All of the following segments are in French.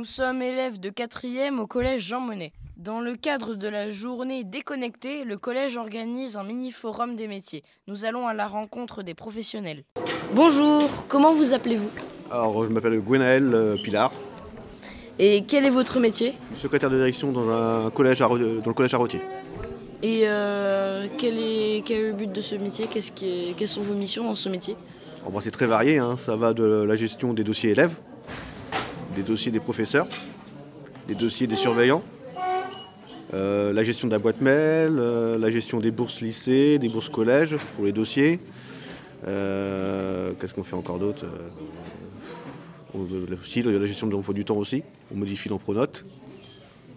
Nous sommes élèves de 4e au collège Jean Monnet. Dans le cadre de la journée déconnectée, le collège organise un mini-forum des métiers. Nous allons à la rencontre des professionnels. Bonjour, comment vous appelez-vous? Alors, je m'appelle Gwenaël euh, Pilar. Et quel est votre métier? Je suis secrétaire de direction dans, un collège à, Ro- dans le collège à Rottier. Et euh, quel, est, quel est le but de ce métier? Qui est- Quelles sont vos missions dans ce métier? Alors, bon, c'est très varié, hein. ça va de la gestion des dossiers élèves, des dossiers des professeurs, des dossiers des surveillants, euh, la gestion de la boîte mail, euh, la gestion des bourses lycées, des bourses collèges pour les dossiers. Euh, Qu'est-ce qu'on fait encore d'autre? Euh, on- aussi, la gestion de l'emploi du temps aussi. On modifie dans Pronote.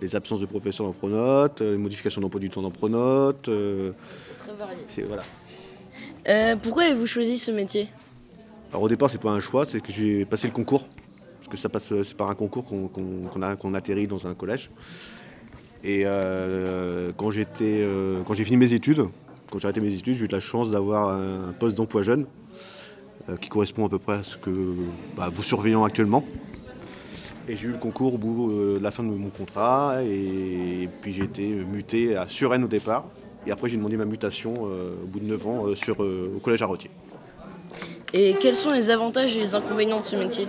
Les absences de professeurs dans Pronote, euh, les modifications d'emploi du temps dans Pronote. euh, C'est très varié. voilà. Euh, pourquoi avez-vous choisi ce métier? Alors au départ, c'est pas un choix, c'est que j'ai passé le concours. Parce que ça passe, c'est par un concours qu'on a- atterrit dans un collège. Et euh, quand euh, j'ai fini mes études, quand j'ai arrêté mes études, j'ai eu de la chance d'avoir un poste d'emploi jeune qui correspond à peu près à ce que bah, vous surveillons actuellement. Et j'ai eu le concours au bout euh, de la fin de mon contrat et, puis j'ai été muté à Suresnes au départ. Et après j'ai demandé ma mutation euh, au bout de 9 ans euh, sur, euh, au collège à Rottier. Et quels sont les avantages et les inconvénients de ce métier?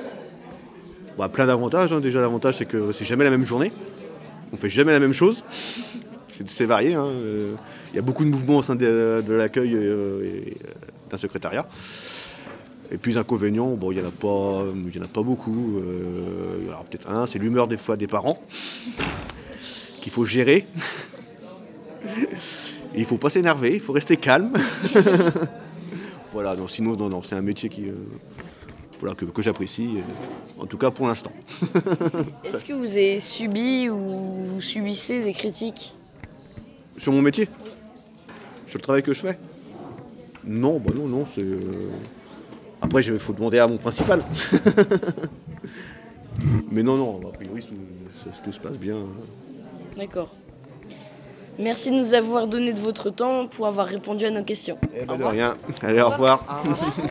Bah, plein d'avantages. hein. Déjà, l'avantage, c'est que c'est jamais la même journée. On fait jamais la même chose. C'est varié. hein. Euh, Il y a beaucoup de mouvements au sein de, de l'accueil euh, et euh, d'un secrétariat. Et puis, les inconvénients, bon, il n'y en, a pas- il y en a pas beaucoup. Euh, alors, peut-être un, c'est l'humeur des fois des parents qu'il faut gérer. Et il faut pas s'énerver, il faut rester calme. voilà, non, sinon, non, non, c'est un métier qui, euh, voilà, que, que j'apprécie, euh, en tout cas pour l'instant. Est-ce que vous avez subi ou vous subissez des critiques? Sur mon métier? Sur le travail que je fais? Non, bah non, non, c'est. euh, Après, il faut demander à mon principal. Mais non, non, a priori, tout, se passe bien. D'accord. Merci de nous avoir donné de votre temps pour avoir répondu à nos questions. Eh ben, Au de rien. Allez, au revoir.